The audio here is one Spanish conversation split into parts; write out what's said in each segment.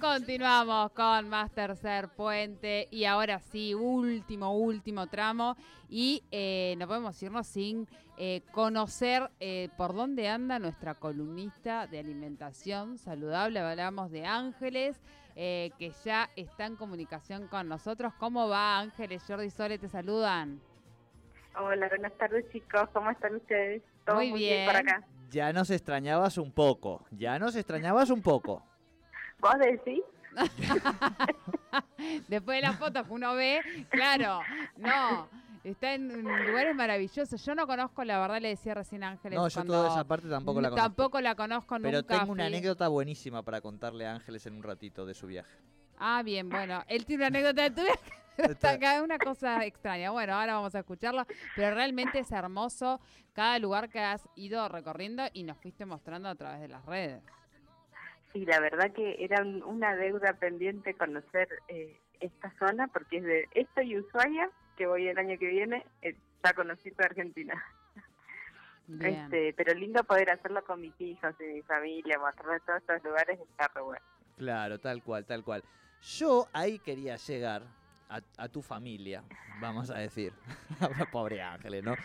Continuamos con más tercer puente y ahora sí, último, último tramo y eh, no podemos irnos sin eh, conocer eh, por dónde anda nuestra columnista de alimentación saludable. Hablamos de Ángeles, que ya está en comunicación con nosotros. ¿Cómo va Ángeles? Jordi Sole, te saludan. Hola, buenas tardes chicos, ¿cómo están ustedes? muy, bien. por acá. Ya nos extrañabas un poco, ya nos extrañabas un poco. ¿Vos decís? Después de las fotos que uno ve, claro, no. Está en lugares maravillosos. Yo no conozco, la verdad, le decía recién Ángeles. No, yo toda esa parte tampoco la conozco. Tampoco la conozco Pero tengo una anécdota buenísima para contarle a Ángeles en un ratito de su viaje. Ah, bien, bueno. Él tiene una anécdota de tu viaje. Está acá una cosa extraña. Bueno, ahora vamos a escucharlo. Pero realmente es hermoso cada lugar que has ido recorriendo y nos fuiste mostrando a través de las redes. Sí, la verdad que era una deuda pendiente conocer eh, esta zona, porque es de esto y Ushuaia, que voy el año que viene, eh, ya conocí toda Argentina. Este, pero lindo poder hacerlo con mis hijos y mi familia, mostrar todos estos lugares, está re bueno. Claro, tal cual, tal cual. Yo ahí quería llegar a, tu familia, vamos a decir. Pobre Ángeles, ¿no?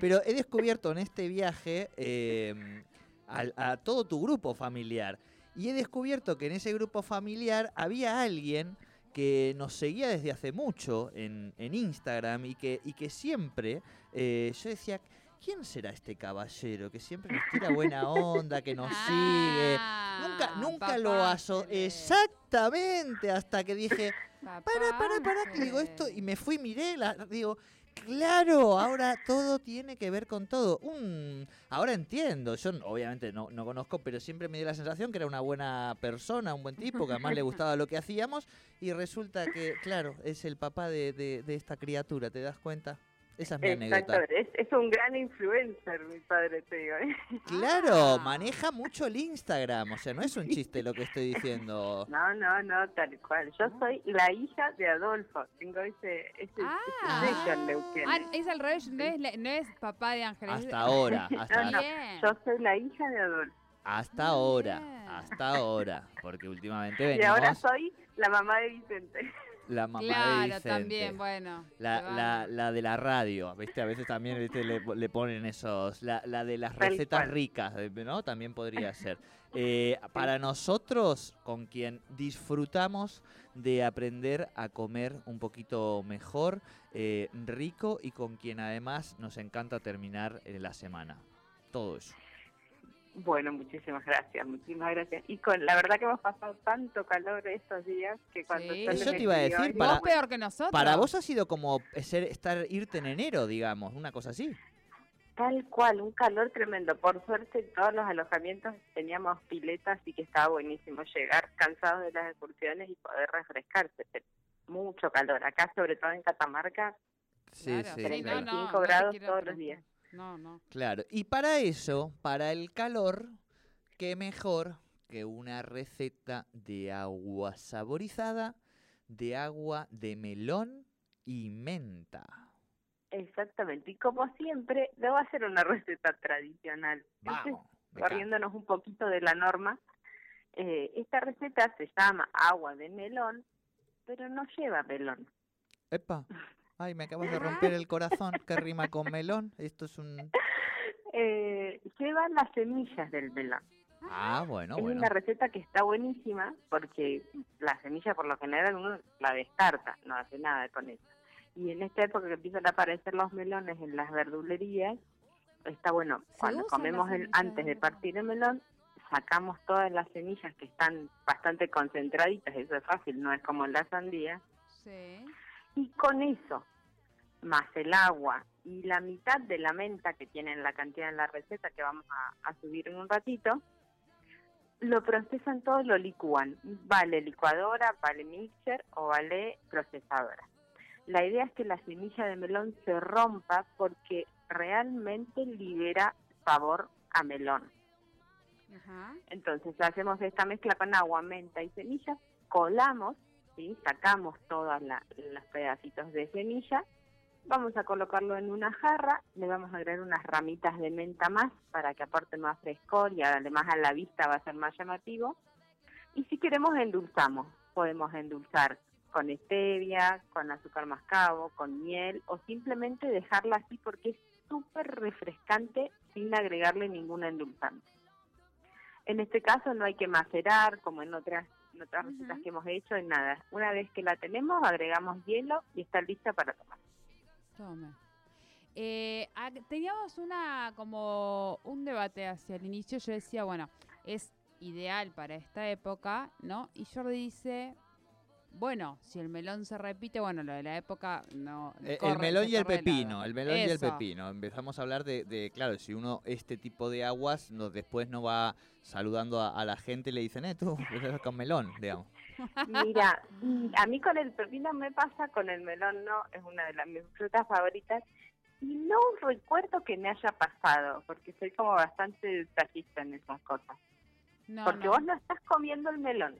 Pero he descubierto en este viaje eh, a todo tu grupo familiar. Y he descubierto que en ese grupo familiar había alguien que nos seguía desde hace mucho en, Instagram y que, y que siempre eh, yo decía, ¿quién será este caballero que siempre nos tira buena onda, que nos sigue? Nunca, nunca lo aso... Exactamente, hasta que dije, para, para, para, que digo esto y me fui, miré, la, digo, Claro, ahora todo tiene que ver con todo. Un, ahora entiendo, yo obviamente no, no, conozco, pero siempre me dio la sensación que era una buena persona, un buen tipo, que además le gustaba lo que hacíamos y resulta que, claro, es el papá de, de, de esta criatura, ¿te das cuenta? Esa es mi anécdota. Es, es, un gran influencer, mi padre, te digo. ¿eh? Claro, maneja mucho el Instagram, o sea, no es un chiste lo que estoy diciendo. No, no, no, tal cual. Yo soy la hija de Adolfo, tengo ese, ese, ah, ah, es al revés, no es, no es papá de Ángeles. Hasta ahora, hasta no, Yo soy la hija de Adolfo. Hasta ahora, hasta ahora, porque últimamente venimos... Y ahora soy la mamá de Vicente. La mamá claro, también, bueno. La, la, la, de la radio, ¿viste? A veces también ¿viste? Le, le, ponen esos. La, la de las recetas ricas, ¿no? También podría ser. Eh, para nosotros, con quien disfrutamos de aprender a comer un poquito mejor, eh, rico y con quien además nos encanta terminar la semana. Todo eso. Bueno, muchísimas gracias, muchísimas gracias. Y con la verdad que hemos pasado tanto calor estos días que cuando sí. Eso te iba a decir, para, peor que nosotros. Para vos ha sido como ser, estar irte en enero, digamos, una cosa así. Tal cual, un calor tremendo. Por suerte, todos los alojamientos teníamos piletas y que estaba buenísimo llegar cansados de las excursiones y poder refrescarse. Mucho calor. Acá, sobre todo en Catamarca, sí, sí, 35 grados todos los días. No, no. Claro. Y para eso, para el calor, qué mejor que una receta de agua saborizada de agua de melón y menta. Exactamente, y como siempre, debo hacer una receta tradicional. Vamos, corriéndonos un poquito de la norma, eh, esta receta se llama agua de melón, pero no lleva melón. Epa. Ay, me acabas de romper el corazón. ¿Qué rima con melón? Esto es un... Eh, llevan las semillas del melón. Ah, bueno, es una receta que está buenísima porque la semilla por lo general uno la descarta, no hace nada con eso. Y en esta época que empiezan a aparecer los melones en las verdulerías, está bueno, cuando comemos el, antes de partir el melón, sacamos todas las semillas que están bastante concentraditas, eso es fácil, no es como en la sandía. Sí. Y con eso más el agua y la mitad de la menta que tienen la cantidad en la receta que vamos a, subir en un ratito, lo procesan todo, lo licúan. Vale licuadora, vale mixer o vale procesadora. La idea es que la semilla de melón se rompa porque realmente libera sabor a melón. Entonces hacemos esta mezcla con agua, menta y semillas, colamos, ¿sí? sacamos todos los pedacitos de semilla Vamos a colocarlo en una jarra, le vamos a agregar unas ramitas de menta más para que aporte más frescor y además a la vista va a ser más llamativo. Y si queremos endulzamos, podemos endulzar con stevia, con azúcar mascabo, con miel o simplemente dejarla así porque es súper refrescante sin agregarle ningún endulzante. En este caso no hay que macerar como en otras, en otras recetas que hemos hecho, en nada. Una vez que la tenemos, agregamos hielo y está lista para tomar. Tome. Eh, teníamos una como un debate hacia el inicio. Yo decía, bueno, es ideal para esta época, ¿no? Y Jordi dice, bueno, si el melón se repite, bueno, lo de la época no. Eh, corre- el melón y el pepino, el melón y el pepino. Empezamos a hablar de, de, claro, si uno este tipo de aguas no, después no va saludando a, a la gente y le dicen, eh, tú, con melón, digamos. Mira, mm, a mí con el pepino me pasa, con el melón no, es una de las mis frutas favoritas. Y no recuerdo que me haya pasado, porque soy como bastante detallista en esas cosas. No, porque no. vos no estás comiendo el melón,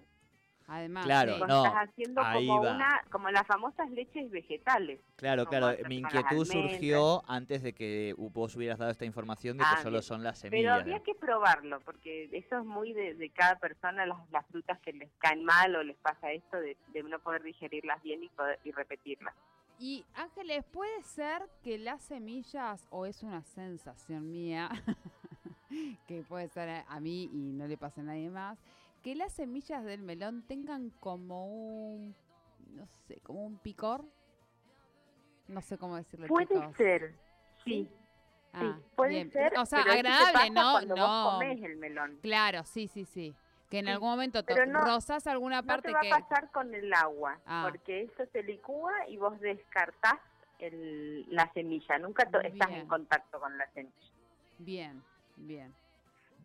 Además, Claro, sí. no, estás haciendo ahí como va. una, como las famosas leches vegetales. Claro, claro, mi inquietud surgió antes de que vos hubieras dado esta información de que Ah, solo bien. son las Pero semillas. habría que probarlo, porque eso es muy de, de cada persona, las, las frutas que les caen mal o les pasa esto de, de no poder digerirlas bien y, poder, y repetirlas. Y Ángeles, ¿puede ser que las semillas, o es una sensación mía, que puede ser a- a mí y no le pasa a nadie más, que las semillas del melón tengan como un, no sé, como un picor? No sé cómo decirlo. Puede chicos. ser, sí, Ah, sí, puede bien. ser. O sea, agradable, ¿no? Cuando no. vos comés el melón. Claro, sí, sí, sí. Que en Sí, algún momento no- rozás alguna No parte te va que... a pasar con el agua, Ah. porque eso se licúa y vos descartás el, la semilla. Nunca estás en contacto con la semilla. Bien, bien.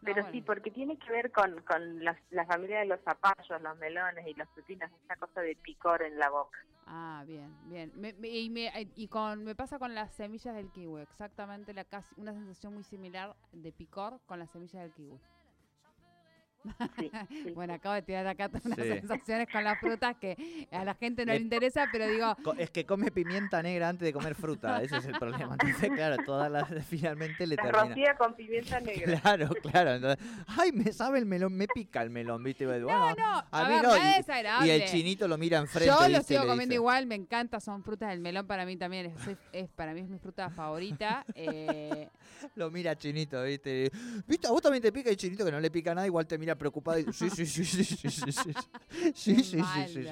Pero bueno. sí, porque tiene que ver con, con la, la familia de los zapallos, los melones y los pepinos, esa cosa de picor en la boca. Ah, bien, bien. Me- me- y me, eh, y con, me pasa con las semillas del kiwi, exactamente la casi, una sensación muy similar de picor con las semillas del kiwi. Sí, sí. Bueno, acabo de tirar acá unas Sí. sensaciones con las frutas que a la gente no le Le- interesa, pero digo, Es que come pimienta negra antes de comer fruta, ese es el problema. Entonces, claro, todas las finalmente le La termina. rocía con pimienta negra. Claro, claro. Entonces, ay, me sabe el melón, me pica el melón, ¿viste? Bueno, no, no, a a mí ver, no, y- desagradable. Y el chinito lo mira enfrente. Yo lo sigo comiendo dice, igual, me encanta, son frutas del melón para mí también, es- para mí es mi fruta favorita. eh, Lo mira chinito, ¿viste? ¿Viste? A vos también te pica el chinito que no le pica nada, igual te mira preocupado y sí, sí, sí, sí, sí, sí, sí, sí, sí, sí.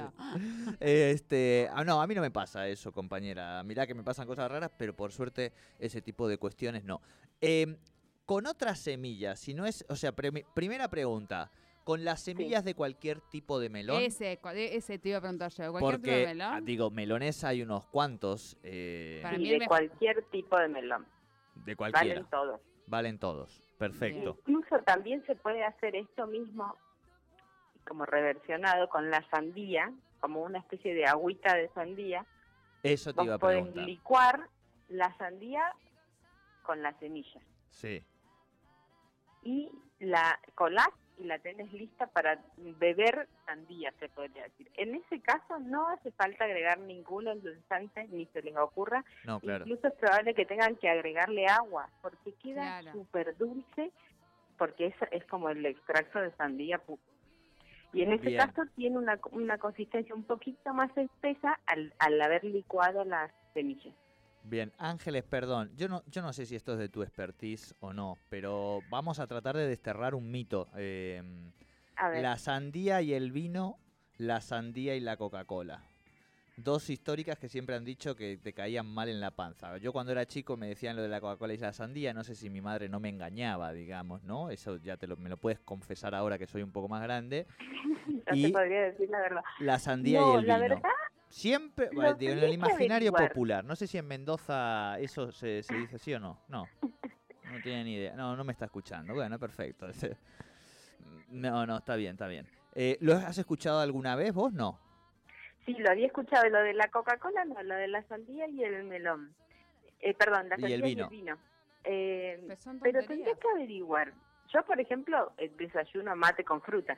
Este, ah, no, a mí no me pasa eso, compañera. Mirá que me pasan cosas raras, pero por suerte ese tipo de cuestiones no. Em, con otras semillas, si no es, o sea, primera pregunta, con las semillas de cualquier tipo de melón, Ese, e- ese te iba a preguntar yo, cualquier tipo de porque ah, melón. digo, melones hay unos cuantos eh, Para Y mí de cualquier tipo de melón. de cualquiera, Valen todos. valen todos. Perfecto. Incluso también se puede hacer esto mismo, como reversionado, con la sandía, como una especie de agüita de sandía. Eso te Vos iba a podés preguntar. licuar la sandía con las semillas Sí. y la colás y la tenés lista para beber sandía, se podría decir. En ese caso no hace falta agregar ningún endulzante, ni se les ocurra. No, claro. Incluso es probable que tengan que agregarle agua, porque queda Claro. súper dulce, porque es, es como el extracto de sandía pu- Y en ese Bien. caso tiene una, una consistencia un poquito más espesa al, al haber licuado las semillas. Bien, Ángeles, perdón, yo no, yo no sé si esto es de tu expertise o no, pero vamos a tratar de desterrar un mito. Eh, A ver, la sandía y el vino, la sandía y la Coca-Cola. Dos históricas que siempre han dicho que te caían mal en la panza. Yo cuando era chico me decían lo de la Coca-Cola y la sandía, no sé si mi madre no me engañaba, digamos, ¿no? Eso ya te lo, me lo puedes confesar ahora que soy un poco más grande. no y- te podría decir la verdad. La sandía No, y el la vino. verdad, Siempre, bueno, digo, en el imaginario averiguar. popular. No sé si en Mendoza eso se, se dice sí o no. No. No tiene ni idea. No, no me está escuchando. Bueno, perfecto. No, no, está bien, está bien. Eh, ¿Lo has escuchado alguna vez vos? No. sí, lo había escuchado, lo de la Coca-Cola, no, lo de la sandía y el melón. Eh, perdón, la Y sandía el y vino. el vino. Eh, Pero tendría que averiguar. Yo, por ejemplo, eh, desayuno mate con fruta.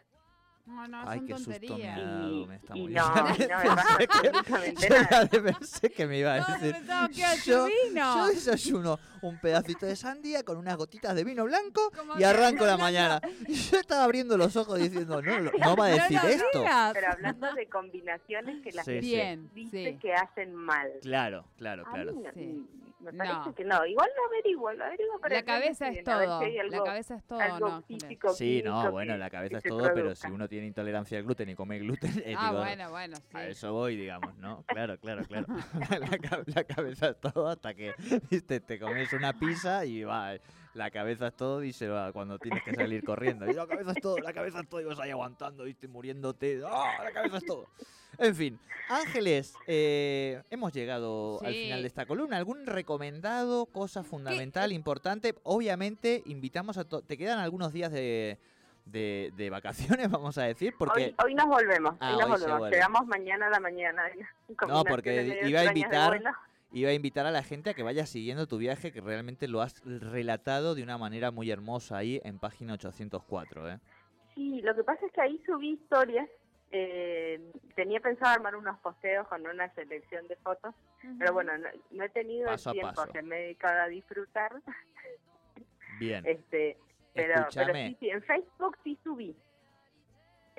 No, no, Ay, son qué susto me tonterías. ha dado, no, no me Pensé que- absolutamente Yo nada. ya pensé que me iba a No, decir. a decir Yo, yo desayuno un pedacito de sandía con unas gotitas de vino blanco Como y arranco la mañana. Y yo estaba abriendo los ojos diciendo, no, no va a No decir esto. Pero hablando de combinaciones que la Sí, gente sí. Bien, dice sí. que hacen mal. Claro, claro, claro. no- Sí. Me parece No. que no. Igual lo averiguo, lo averiguo. La cabeza es todo. si La cabeza es todo, algo ¿no? Ángeles? físico, Sí, no, bueno, la cabeza es todo, pero si uno tiene intolerancia al gluten y come gluten, eh, Ah, digo, bueno, bueno, sí. a eso voy, digamos, ¿no? Claro, claro, claro. la, la cabeza es todo hasta que viste, te comes una pizza y va, la cabeza es todo y se va cuando tienes que salir corriendo. Y la cabeza es todo, la cabeza es todo y vas ahí aguantando, viste, muriéndote. ¡Ah, la cabeza es todo! En fin, Ángeles, eh, hemos llegado al final de esta columna. ¿Algún recomendado, cosa fundamental, importante? Obviamente, invitamos a... to- ¿Te quedan algunos días de, de, de vacaciones, vamos a decir? Porque... Hoy, hoy nos volvemos, Ah, hoy nos hoy volvemos. vuelve. Llegamos mañana a la mañana. No, porque iba a invitar-. Iba a invitar a la gente a que vaya siguiendo tu viaje, que realmente lo has relatado de una manera muy hermosa ahí en página 804. ¿eh? Sí, lo que pasa es que ahí subí historias. eh, tenía pensado armar unos posteos con una selección de fotos, pero bueno, no, no he tenido Paso el tiempo, que me he dedicado a disfrutar. Bien. este pero, pero sí, sí, en Facebook sí subí.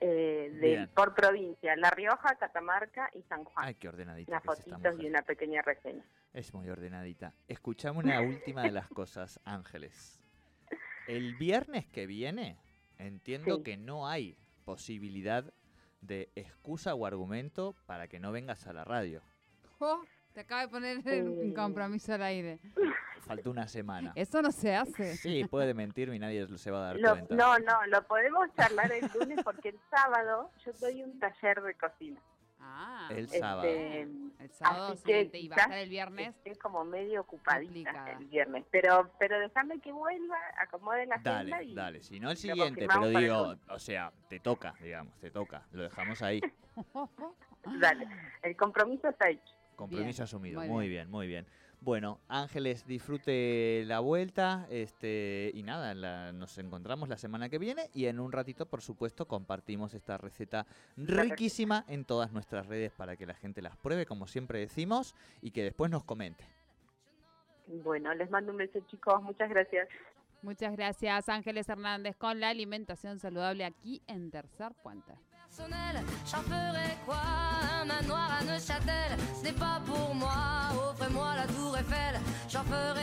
Eh, de- por provincia, La Rioja, Catamarca y San Juan. Ay, qué ordenadita Unas fotitos y una pequeña reseña. Es muy ordenadita. Escuchame una última de las cosas, Ángeles. El viernes que viene, entiendo Sí. que no hay posibilidad de excusa o argumento para que no vengas a la radio. Oh, te acaba de poner un Eh. compromiso al aire. Falta una semana. Eso no se hace. Sí, puede mentirme y nadie se va a dar Lo- cuenta. no, no, lo podemos charlar el lunes porque el sábado yo doy un taller de cocina. Ah, El Este, sábado. el sábado así que siguiente y va a estar el viernes. Estoy como medio ocupadita complicada. el viernes, pero pero déjame que vuelva, acomode la agenda Dale, y dale. Si no el siguiente, pero el digo, o sea, te toca, digamos, te toca. Lo dejamos ahí. dale. El compromiso está hecho. Compromiso Bien, asumido. muy Muy bien. muy bien. Bueno, Ángeles, disfrute la vuelta. Este, y nada, la- nos encontramos la semana que viene. Y en un ratito, por supuesto, compartimos esta receta riquísima en todas nuestras redes para que la gente las pruebe, como siempre decimos, y que después nos comente. Bueno, les mando un beso chicos, muchas gracias. Muchas gracias, Ángeles Hernández, con la alimentación saludable aquí en Tercer Puente. Personnel, j'en ferai quoi? Un manoir à Neuchâtel, ce n'est pas pour moi. Offrez-moi la tour Eiffel, j'en ferai